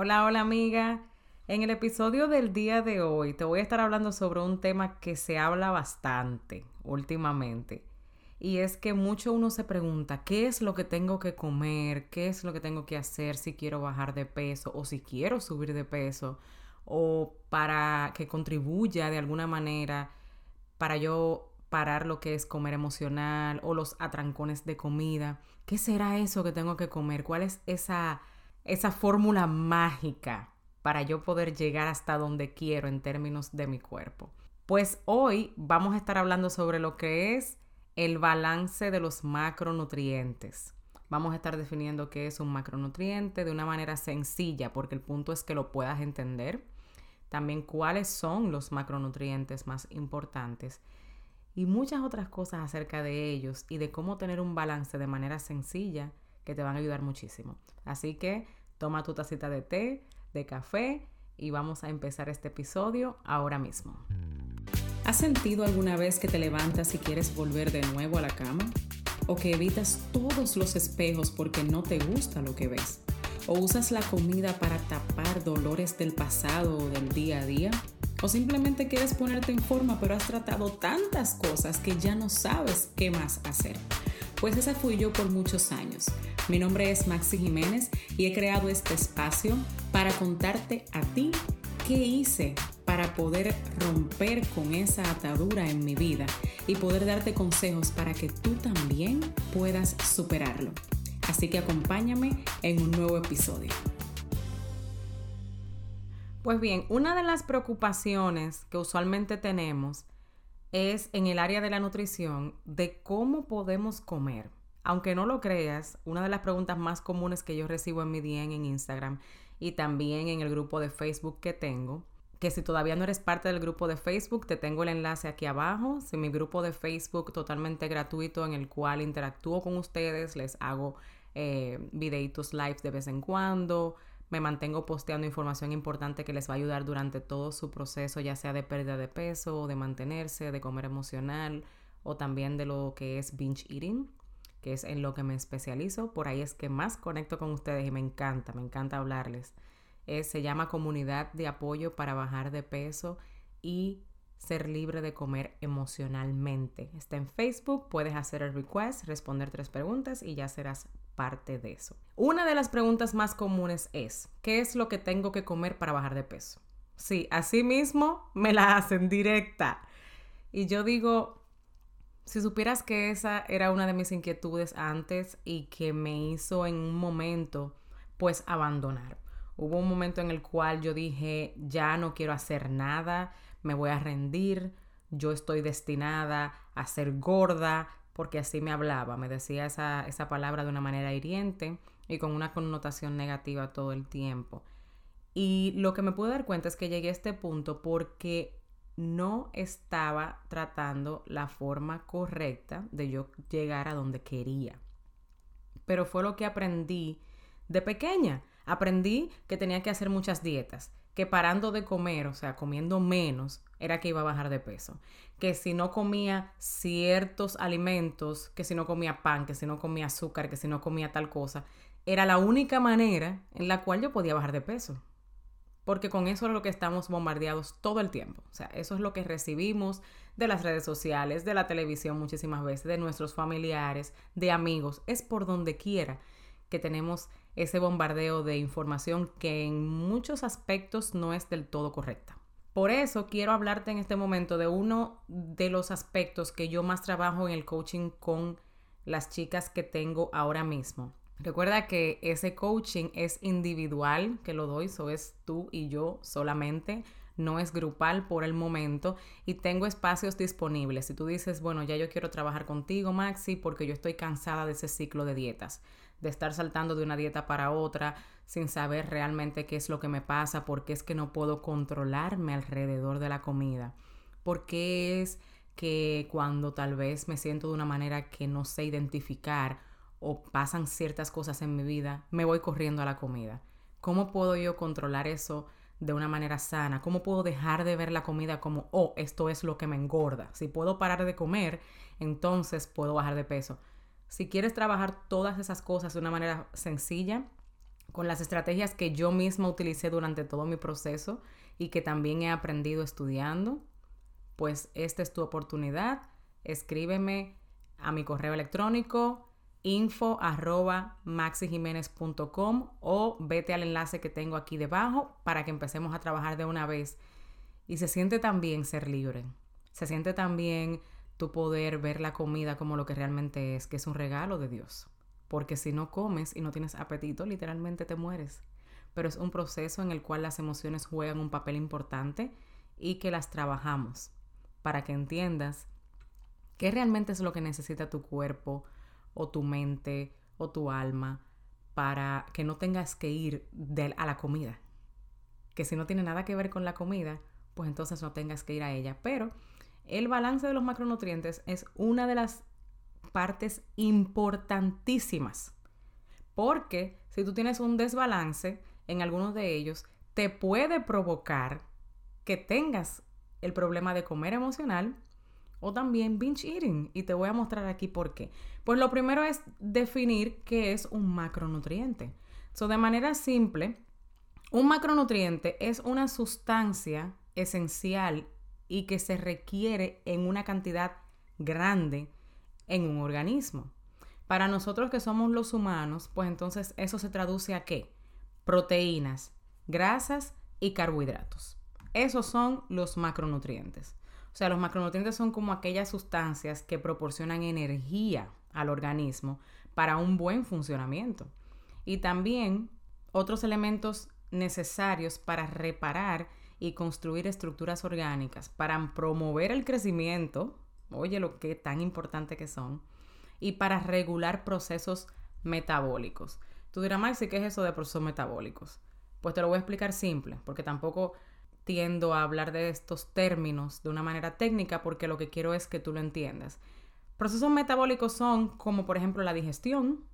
Hola, hola amiga. En el episodio del día de hoy te voy a estar hablando sobre un tema que se habla bastante últimamente. Y es que mucho uno se pregunta, ¿qué es lo que tengo que comer? ¿Qué es lo que tengo que hacer si quiero bajar de peso o si quiero subir de peso? O para que contribuya de alguna manera para yo parar lo que es comer emocional o los atrancones de comida. ¿Qué será eso que tengo que comer? ¿Cuál es esa esa fórmula mágica para yo poder llegar hasta donde quiero en términos de mi cuerpo. Pues hoy vamos a estar hablando sobre lo que es el balance de los macronutrientes. Vamos a estar definiendo qué es un macronutriente de una manera sencilla, porque el punto es que lo puedas entender. También cuáles son los macronutrientes más importantes y muchas otras cosas acerca de ellos y de cómo tener un balance de manera sencilla que te van a ayudar muchísimo. Así que Toma tu tacita de té, de café y vamos a empezar este episodio ahora mismo. ¿Has sentido alguna vez que te levantas y quieres volver de nuevo a la cama? ¿O que evitas todos los espejos porque no te gusta lo que ves? ¿O usas la comida para tapar dolores del pasado o del día a día? ¿O simplemente quieres ponerte en forma pero has tratado tantas cosas que ya no sabes qué más hacer? Pues esa fui yo por muchos años. Mi nombre es Maxi Jiménez y he creado este espacio para contarte a ti qué hice para poder romper con esa atadura en mi vida y poder darte consejos para que tú también puedas superarlo. Así que acompáñame en un nuevo episodio. Pues bien, una de las preocupaciones que usualmente tenemos es en el área de la nutrición de cómo podemos comer. Aunque no lo creas, una de las preguntas más comunes que yo recibo en mi DM en Instagram y también en el grupo de Facebook que tengo, que si todavía no eres parte del grupo de Facebook, te tengo el enlace aquí abajo. Si mi grupo de Facebook totalmente gratuito en el cual interactúo con ustedes, les hago eh, videitos live de vez en cuando, me mantengo posteando información importante que les va a ayudar durante todo su proceso, ya sea de pérdida de peso, de mantenerse, de comer emocional o también de lo que es binge eating, que es en lo que me especializo. Por ahí es que más conecto con ustedes y me encanta, me encanta hablarles. se llama Comunidad de Apoyo para Bajar de Peso y ser libre de comer emocionalmente. Está en Facebook, puedes hacer el request, responder tres preguntas y ya serás parte de eso. Una de las preguntas más comunes es, ¿qué es lo que tengo que comer para bajar de peso? Sí, así mismo me la hacen directa. Y yo digo, si supieras que esa era una de mis inquietudes antes y que me hizo en un momento, pues abandonar. Hubo un momento en el cual yo dije, ya no quiero hacer nada, me voy a rendir, yo estoy destinada a ser gorda, porque así me hablaba, me decía esa, esa palabra de una manera hiriente y con una connotación negativa todo el tiempo. Y lo que me pude dar cuenta es que llegué a este punto porque no estaba tratando la forma correcta de yo llegar a donde quería. Pero fue lo que aprendí de pequeña. Aprendí que tenía que hacer muchas dietas, que parando de comer, o sea, comiendo menos, era que iba a bajar de peso. Que si no comía ciertos alimentos, que si no comía pan, que si no comía azúcar, que si no comía tal cosa, era la única manera en la cual yo podía bajar de peso. Porque con eso es lo que estamos bombardeados todo el tiempo. O sea, eso es lo que recibimos de las redes sociales, de la televisión muchísimas veces, de nuestros familiares, de amigos. Es por donde quiera que tenemos ese bombardeo de información que en muchos aspectos no es del todo correcta. Por eso quiero hablarte en este momento de uno de los aspectos que yo más trabajo en el coaching con las chicas que tengo ahora mismo. Recuerda que ese coaching es individual, que lo doy, eso es tú y yo solamente, no es grupal por el momento y tengo espacios disponibles. Si tú dices, bueno, ya yo quiero trabajar contigo, Maxi, porque yo estoy cansada de ese ciclo de dietas de estar saltando de una dieta para otra sin saber realmente qué es lo que me pasa, por qué es que no puedo controlarme alrededor de la comida, por qué es que cuando tal vez me siento de una manera que no sé identificar o pasan ciertas cosas en mi vida, me voy corriendo a la comida. ¿Cómo puedo yo controlar eso de una manera sana? ¿Cómo puedo dejar de ver la comida como, oh, esto es lo que me engorda? Si puedo parar de comer, entonces puedo bajar de peso. Si quieres trabajar todas esas cosas de una manera sencilla, con las estrategias que yo misma utilicé durante todo mi proceso y que también he aprendido estudiando, pues esta es tu oportunidad. Escríbeme a mi correo electrónico info o vete al enlace que tengo aquí debajo para que empecemos a trabajar de una vez. Y se siente también ser libre. Se siente también tu poder ver la comida como lo que realmente es, que es un regalo de Dios. Porque si no comes y no tienes apetito, literalmente te mueres. Pero es un proceso en el cual las emociones juegan un papel importante y que las trabajamos para que entiendas qué realmente es lo que necesita tu cuerpo o tu mente o tu alma para que no tengas que ir a la comida. Que si no tiene nada que ver con la comida, pues entonces no tengas que ir a ella. Pero el balance de los macronutrientes es una de las partes importantísimas. Porque si tú tienes un desbalance en algunos de ellos, te puede provocar que tengas el problema de comer emocional o también binge eating. Y te voy a mostrar aquí por qué. Pues lo primero es definir qué es un macronutriente. So, de manera simple, un macronutriente es una sustancia esencial y que se requiere en una cantidad grande en un organismo. Para nosotros que somos los humanos, pues entonces eso se traduce a qué? Proteínas, grasas y carbohidratos. Esos son los macronutrientes. O sea, los macronutrientes son como aquellas sustancias que proporcionan energía al organismo para un buen funcionamiento. Y también otros elementos necesarios para reparar y construir estructuras orgánicas, para promover el crecimiento, oye lo que tan importante que son, y para regular procesos metabólicos. Tú dirás, Maxi, ¿qué es eso de procesos metabólicos? Pues te lo voy a explicar simple, porque tampoco tiendo a hablar de estos términos de una manera técnica, porque lo que quiero es que tú lo entiendas. Procesos metabólicos son como por ejemplo la digestión,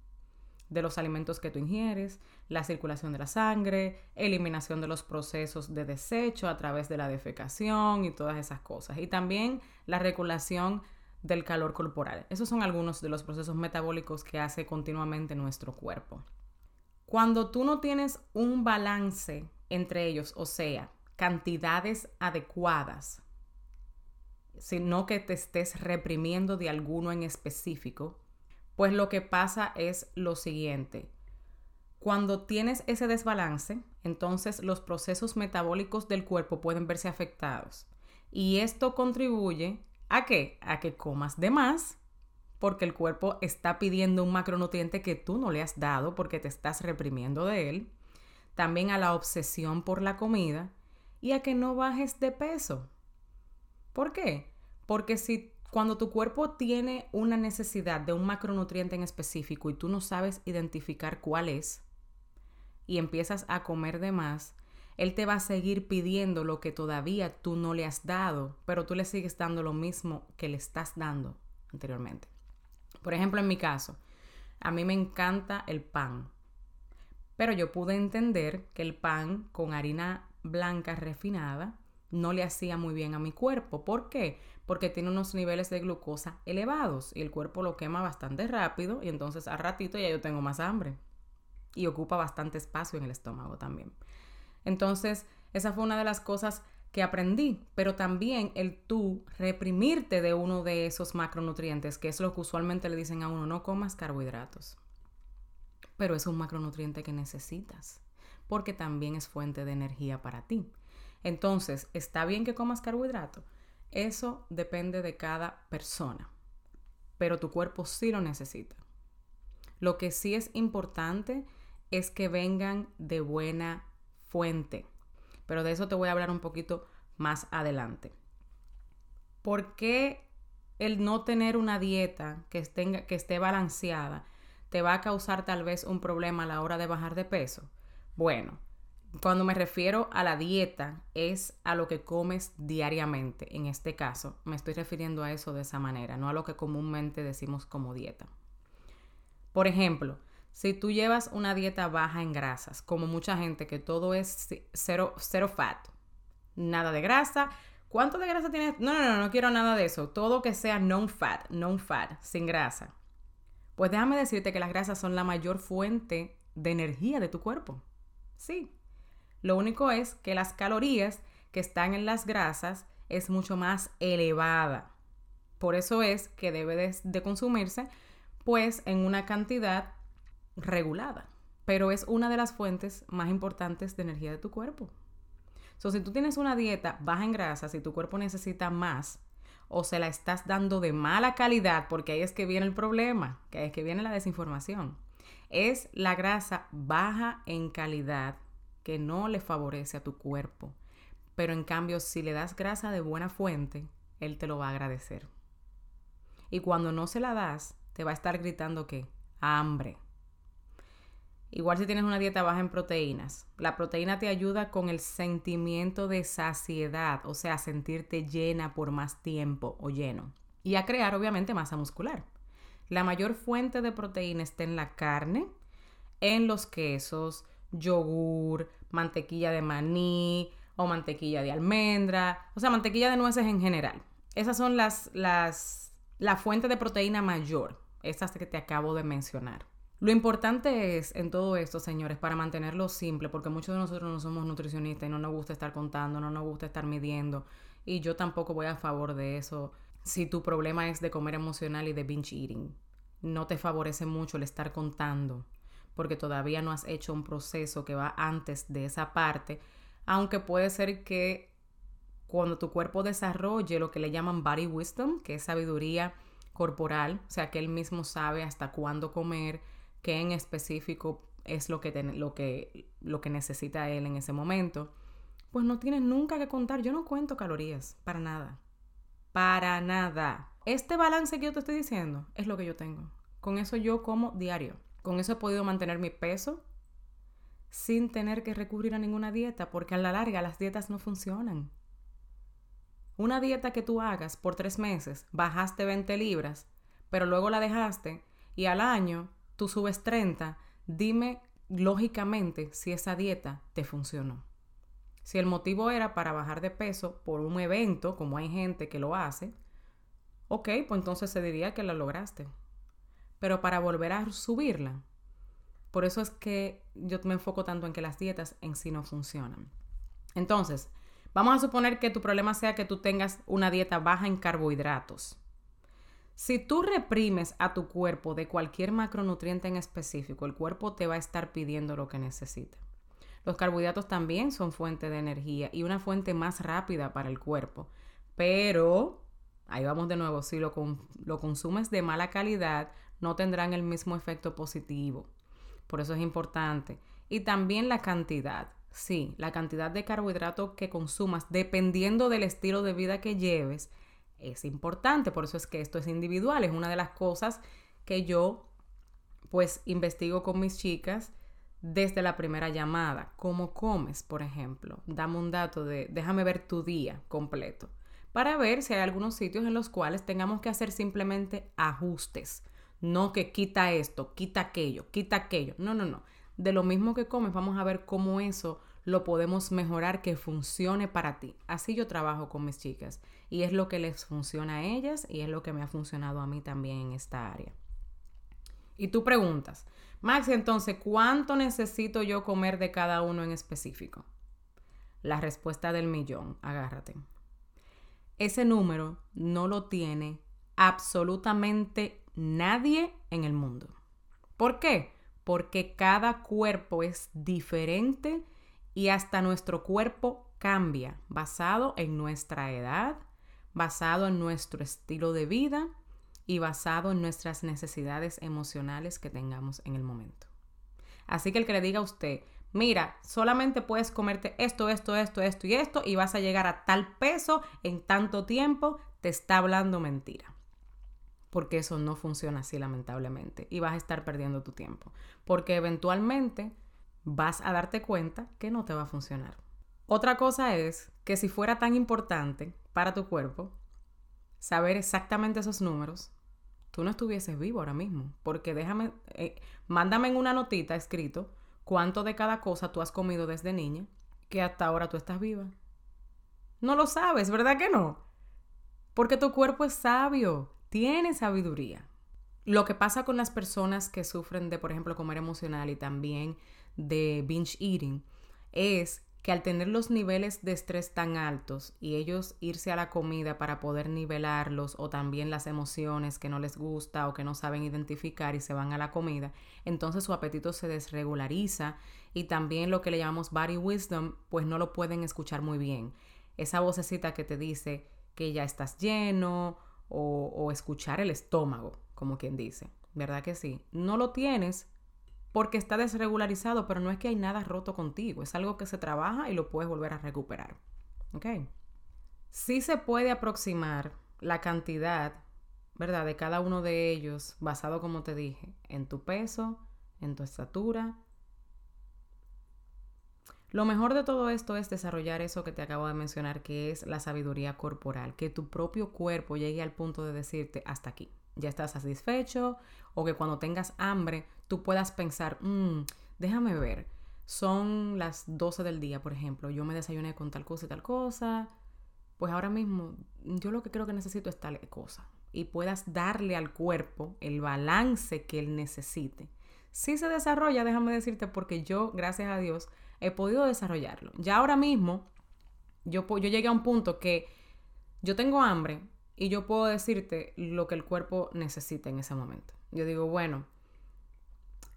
de los alimentos que tú ingieres, la circulación de la sangre, eliminación de los procesos de desecho a través de la defecación y todas esas cosas. Y también la regulación del calor corporal. Esos son algunos de los procesos metabólicos que hace continuamente nuestro cuerpo. Cuando tú no tienes un balance entre ellos, o sea, cantidades adecuadas, sino que te estés reprimiendo de alguno en específico, pues lo que pasa es lo siguiente. Cuando tienes ese desbalance, entonces los procesos metabólicos del cuerpo pueden verse afectados. Y esto contribuye a qué? A que comas de más, porque el cuerpo está pidiendo un macronutriente que tú no le has dado porque te estás reprimiendo de él. También a la obsesión por la comida y a que no bajes de peso. ¿Por qué? Porque si cuando tu cuerpo tiene una necesidad de un macronutriente en específico y tú no sabes identificar cuál es y empiezas a comer de más, él te va a seguir pidiendo lo que todavía tú no le has dado, pero tú le sigues dando lo mismo que le estás dando anteriormente. Por ejemplo, en mi caso, a mí me encanta el pan, pero yo pude entender que el pan con harina blanca refinada no le hacía muy bien a mi cuerpo. ¿Por qué? Porque tiene unos niveles de glucosa elevados y el cuerpo lo quema bastante rápido y entonces al ratito ya yo tengo más hambre y ocupa bastante espacio en el estómago también. Entonces, esa fue una de las cosas que aprendí, pero también el tú reprimirte de uno de esos macronutrientes, que es lo que usualmente le dicen a uno, no comas carbohidratos. Pero es un macronutriente que necesitas, porque también es fuente de energía para ti. Entonces, ¿está bien que comas carbohidrato? Eso depende de cada persona, pero tu cuerpo sí lo necesita. Lo que sí es importante es que vengan de buena fuente, pero de eso te voy a hablar un poquito más adelante. ¿Por qué el no tener una dieta que esté, que esté balanceada te va a causar tal vez un problema a la hora de bajar de peso? Bueno, cuando me refiero a la dieta, es a lo que comes diariamente. En este caso, me estoy refiriendo a eso de esa manera, no a lo que comúnmente decimos como dieta. Por ejemplo, si tú llevas una dieta baja en grasas, como mucha gente que todo es cero, cero fat, nada de grasa, ¿cuánto de grasa tienes? No, no, no, no quiero nada de eso. Todo que sea non-fat, non-fat, sin grasa. Pues déjame decirte que las grasas son la mayor fuente de energía de tu cuerpo. Sí. Lo único es que las calorías que están en las grasas es mucho más elevada. Por eso es que debe de, consumirse pues en una cantidad regulada. Pero es una de las fuentes más importantes de energía de tu cuerpo. So, si tú tienes una dieta baja en grasas y tu cuerpo necesita más, o se la estás dando de mala calidad, porque ahí es que viene el problema, que ahí es que viene la desinformación. Es la grasa baja en calidad que no le favorece a tu cuerpo. Pero en cambio, si le das grasa de buena fuente, él te lo va a agradecer. Y cuando no se la das, te va a estar gritando que hambre. Igual si tienes una dieta baja en proteínas. La proteína te ayuda con el sentimiento de saciedad, o sea, sentirte llena por más tiempo o lleno. Y a crear obviamente masa muscular. La mayor fuente de proteína está en la carne, en los quesos, yogur, mantequilla de maní o mantequilla de almendra, o sea, mantequilla de nueces en general. Esas son las, las, la fuente de proteína mayor, esas que te acabo de mencionar. Lo importante es en todo esto, señores, para mantenerlo simple, porque muchos de nosotros no somos nutricionistas y no nos gusta estar contando, no nos gusta estar midiendo, y yo tampoco voy a favor de eso. Si tu problema es de comer emocional y de binge eating, no te favorece mucho el estar contando, porque todavía no has hecho un proceso que va antes de esa parte, aunque puede ser que cuando tu cuerpo desarrolle lo que le llaman body wisdom, que es sabiduría corporal, o sea, que él mismo sabe hasta cuándo comer, qué en específico es lo que, lo, que, lo que necesita él en ese momento, pues no tienes nunca que contar. Yo no cuento calorías, para nada. Para nada. Este balance que yo te estoy diciendo es lo que yo tengo. Con eso yo como diario. Con eso he podido mantener mi peso sin tener que recurrir a ninguna dieta, porque a la larga las dietas no funcionan. Una dieta que tú hagas por tres meses, bajaste 20 libras, pero luego la dejaste y al año tú subes 30, dime lógicamente si esa dieta te funcionó. Si el motivo era para bajar de peso por un evento, como hay gente que lo hace, ok, pues entonces se diría que la lograste. Pero para volver a subirla, por eso es que yo me enfoco tanto en que las dietas en sí no funcionan. Entonces, vamos a suponer que tu problema sea que tú tengas una dieta baja en carbohidratos. Si tú reprimes a tu cuerpo de cualquier macronutriente en específico, el cuerpo te va a estar pidiendo lo que necesita. Los carbohidratos también son fuente de energía y una fuente más rápida para el cuerpo. Pero, ahí vamos de nuevo, si lo, lo consumes de mala calidad, no tendrán el mismo efecto positivo. Por eso es importante. Y también la cantidad. Sí, la cantidad de carbohidratos que consumas, dependiendo del estilo de vida que lleves, es importante, por eso es que esto es individual, es una de las cosas que yo pues investigo con mis chicas desde la primera llamada. ¿Cómo comes, por ejemplo? Dame un dato de, déjame ver tu día completo, para ver si hay algunos sitios en los cuales tengamos que hacer simplemente ajustes. No que quita esto, quita aquello, quita aquello. No, no, no. De lo mismo que comes, vamos a ver cómo eso lo podemos mejorar que funcione para ti. Así yo trabajo con mis chicas y es lo que les funciona a ellas y es lo que me ha funcionado a mí también en esta área. Y tú preguntas, Max, entonces, ¿cuánto necesito yo comer de cada uno en específico? La respuesta del millón, agárrate. Ese número no lo tiene absolutamente nadie en el mundo. ¿Por qué? Porque cada cuerpo es diferente y hasta nuestro cuerpo cambia basado en nuestra edad, basado en nuestro estilo de vida y basado en nuestras necesidades emocionales que tengamos en el momento. Así que el que le diga a usted, mira, solamente puedes comerte esto, esto, esto, esto y esto y vas a llegar a tal peso en tanto tiempo, te está hablando mentira. Porque eso no funciona así lamentablemente y vas a estar perdiendo tu tiempo. Porque eventualmente vas a darte cuenta que no te va a funcionar. Otra cosa es que si fuera tan importante para tu cuerpo saber exactamente esos números, tú no estuvieses vivo ahora mismo. Porque déjame, eh, mándame en una notita escrito cuánto de cada cosa tú has comido desde niña que hasta ahora tú estás viva. No lo sabes, ¿verdad que no? Porque tu cuerpo es sabio, tiene sabiduría. Lo que pasa con las personas que sufren de, por ejemplo, comer emocional y también de binge eating es que al tener los niveles de estrés tan altos y ellos irse a la comida para poder nivelarlos o también las emociones que no les gusta o que no saben identificar y se van a la comida, entonces su apetito se desregulariza y también lo que le llamamos body wisdom, pues no lo pueden escuchar muy bien. Esa vocecita que te dice que ya estás lleno o, o escuchar el estómago, como quien dice, ¿verdad que sí? No lo tienes porque está desregularizado, pero no es que hay nada roto contigo, es algo que se trabaja y lo puedes volver a recuperar. ¿Ok? Sí se puede aproximar la cantidad, ¿verdad? De cada uno de ellos, basado, como te dije, en tu peso, en tu estatura. Lo mejor de todo esto es desarrollar eso que te acabo de mencionar, que es la sabiduría corporal, que tu propio cuerpo llegue al punto de decirte hasta aquí ya estás satisfecho o que cuando tengas hambre tú puedas pensar, mm, déjame ver, son las 12 del día, por ejemplo, yo me desayuné con tal cosa y tal cosa, pues ahora mismo yo lo que creo que necesito es tal cosa y puedas darle al cuerpo el balance que él necesite. Si se desarrolla, déjame decirte, porque yo, gracias a Dios, he podido desarrollarlo. Ya ahora mismo, yo, yo llegué a un punto que yo tengo hambre, y yo puedo decirte lo que el cuerpo necesita en ese momento. Yo digo, bueno,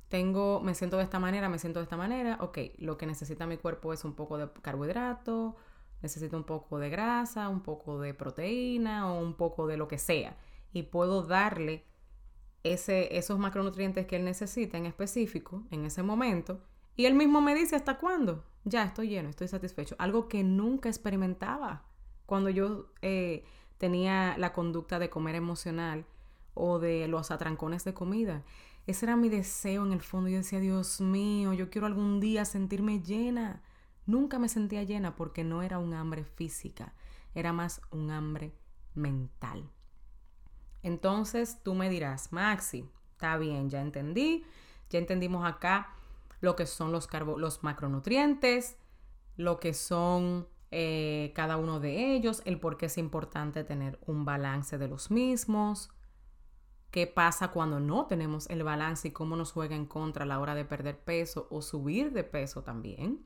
tengo, me siento de esta manera, me siento de esta manera, ok, lo que necesita mi cuerpo es un poco de carbohidrato, necesito un poco de grasa, un poco de proteína o un poco de lo que sea. Y puedo darle ese, esos macronutrientes que él necesita en específico en ese momento. Y él mismo me dice hasta cuándo. Ya estoy lleno, estoy satisfecho. Algo que nunca experimentaba. Cuando yo eh, tenía la conducta de comer emocional o de los atrancones de comida. Ese era mi deseo en el fondo. Yo decía, Dios mío, yo quiero algún día sentirme llena. Nunca me sentía llena porque no era un hambre física, era más un hambre mental. Entonces tú me dirás, Maxi, está bien, ya entendí, ya entendimos acá lo que son los, los macronutrientes, lo que son eh, cada uno de ellos, el por qué es importante tener un balance de los mismos, qué pasa cuando no tenemos el balance y cómo nos juega en contra a la hora de perder peso o subir de peso también.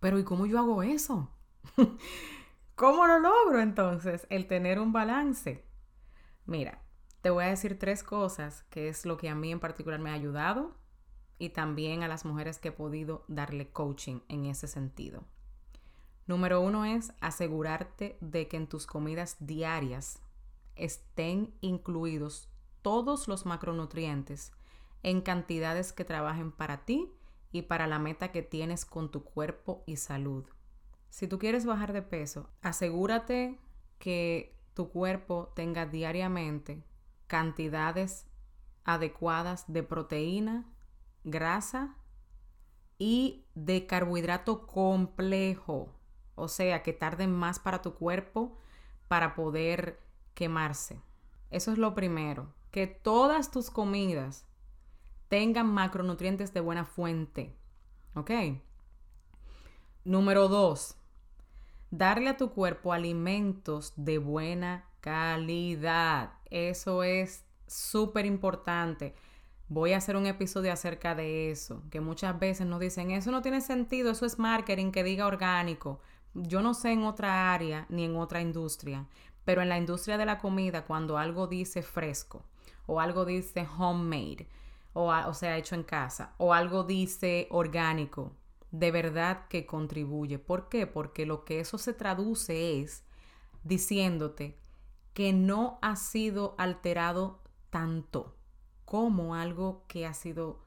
Pero ¿y cómo yo hago eso? ¿Cómo lo logro entonces el tener un balance? Mira, te voy a decir tres cosas que es lo que a mí en particular me ha ayudado y también a las mujeres que he podido darle coaching en ese sentido. Número uno es asegurarte de que en tus comidas diarias estén incluidos todos los macronutrientes en cantidades que trabajen para ti y para la meta que tienes con tu cuerpo y salud. Si tú quieres bajar de peso, asegúrate que tu cuerpo tenga diariamente cantidades adecuadas de proteína, grasa y de carbohidrato complejo o sea, que tarden más para tu cuerpo para poder quemarse. Eso es lo primero, que todas tus comidas tengan macronutrientes de buena fuente. ¿Ok? Número dos, darle a tu cuerpo alimentos de buena calidad. Eso es súper importante. Voy a hacer un episodio acerca de eso, que muchas veces nos dicen, eso no tiene sentido, eso es marketing que diga orgánico. Yo no sé en otra área ni en otra industria, pero en la industria de la comida, cuando algo dice fresco o algo dice homemade, o, o sea, hecho en casa, o algo dice orgánico, de verdad que contribuye. ¿Por qué? Porque lo que eso se traduce es diciéndote que no ha sido alterado tanto como algo que ha sido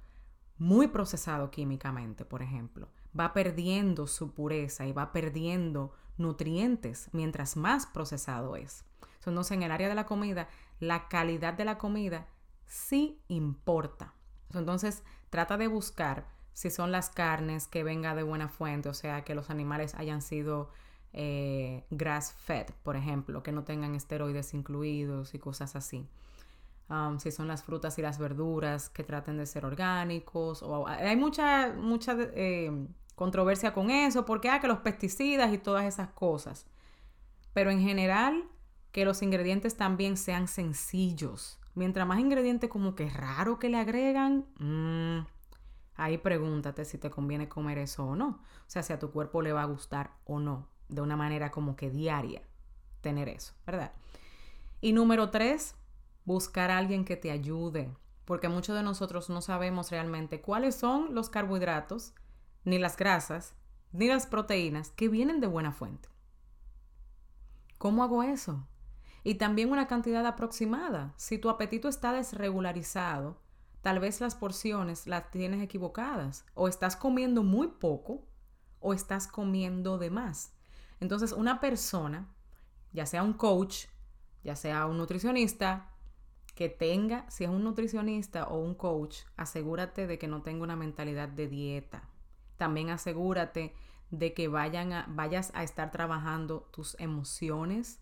muy procesado químicamente, por ejemplo va perdiendo su pureza y va perdiendo nutrientes mientras más procesado es. Entonces, en el área de la comida, la calidad de la comida sí importa. Entonces, trata de buscar si son las carnes que venga de buena fuente, o sea, que los animales hayan sido eh, grass fed, por ejemplo, que no tengan esteroides incluidos y cosas así. Um, si son las frutas y las verduras que traten de ser orgánicos, o hay mucha, mucha eh, controversia con eso, porque ah, que los pesticidas y todas esas cosas. Pero en general, que los ingredientes también sean sencillos, Mientras más ingredientes como que raro que le agregan, mmm, ahí pregúntate si te conviene comer eso o no. O sea, si a tu cuerpo le va a gustar o no, de una manera como que diaria, tener eso, ¿verdad? Y número tres, buscar a alguien que te ayude, porque muchos de nosotros no sabemos realmente cuáles son los carbohidratos, ni las grasas, ni las proteínas que vienen de buena fuente. ¿Cómo hago eso? Y también una cantidad aproximada. Si tu apetito está desregularizado, tal vez las porciones las tienes equivocadas o estás comiendo muy poco o estás comiendo de más. Entonces, una persona, ya sea un coach, ya sea un nutricionista, que tenga, si es un nutricionista o un coach, asegúrate de que no tenga una mentalidad de dieta. También asegúrate de que vayan vayas a estar trabajando tus emociones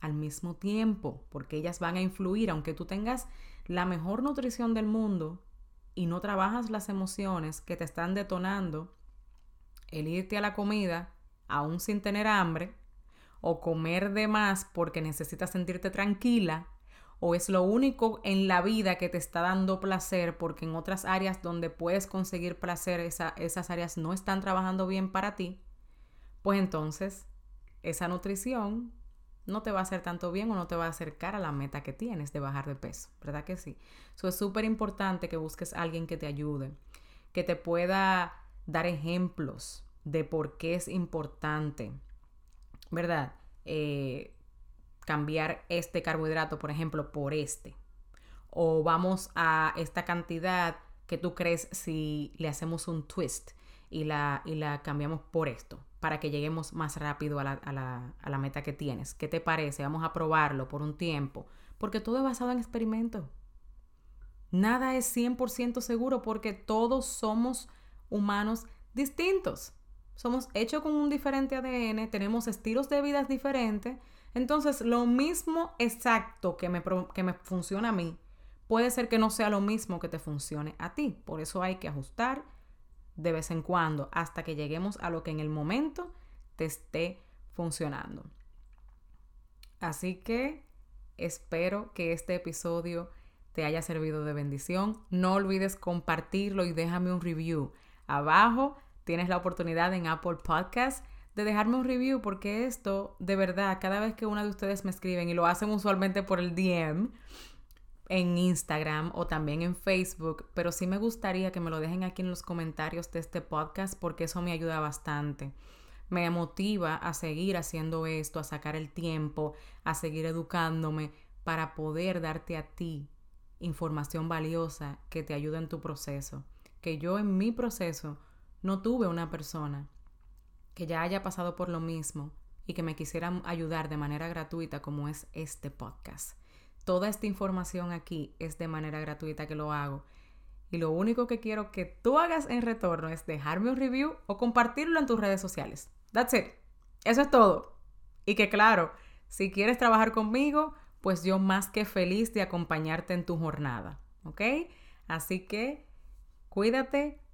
al mismo tiempo, porque ellas van a influir, aunque tú tengas la mejor nutrición del mundo y no trabajas las emociones que te están detonando, el irte a la comida aún sin tener hambre, o comer de más porque necesitas sentirte tranquila, o es lo único en la vida que te está dando placer porque en otras áreas donde puedes conseguir placer esas áreas no están trabajando bien para ti, pues entonces esa nutrición no te va a hacer tanto bien o no te va a acercar a la meta que tienes de bajar de peso, ¿verdad que sí? Eso es súper importante que busques a alguien que te ayude, que te pueda dar ejemplos de por qué es importante, ¿verdad? Eh, cambiar este carbohidrato, por ejemplo, por este. O vamos a esta cantidad que tú crees si le hacemos un twist y la, y la cambiamos por esto, para que lleguemos más rápido a la, a, la, a la meta que tienes. ¿Qué te parece? Vamos a probarlo por un tiempo, porque todo es basado en experimentos. Nada es 100% seguro porque todos somos humanos distintos. Somos hechos con un diferente ADN, tenemos estilos de vida diferentes entonces, lo mismo exacto que me, que me funciona a mí, puede ser que no sea lo mismo que te funcione a ti. Por eso hay que ajustar de vez en cuando hasta que lleguemos a lo que en el momento te esté funcionando. Así que espero que este episodio te haya servido de bendición. No olvides compartirlo y déjame un review. Abajo tienes la oportunidad en Apple Podcasts de dejarme un review porque esto, de verdad, cada vez que una de ustedes me escriben y lo hacen usualmente por el DM en Instagram o también en Facebook, pero sí me gustaría que me lo dejen aquí en los comentarios de este podcast porque eso me ayuda bastante. Me motiva a seguir haciendo esto, a sacar el tiempo, a seguir educándome para poder darte a ti información valiosa que te ayude en tu proceso. Que yo en mi proceso no tuve una persona que ya haya pasado por lo mismo y que me quisieran ayudar de manera gratuita como es este podcast. Toda esta información aquí es de manera gratuita que lo hago. Y lo único que quiero que tú hagas en retorno es dejarme un review o compartirlo en tus redes sociales. That's it. Eso es todo. Y que claro, si quieres trabajar conmigo, pues yo más que feliz de acompañarte en tu jornada. ¿Ok? Así que cuídate,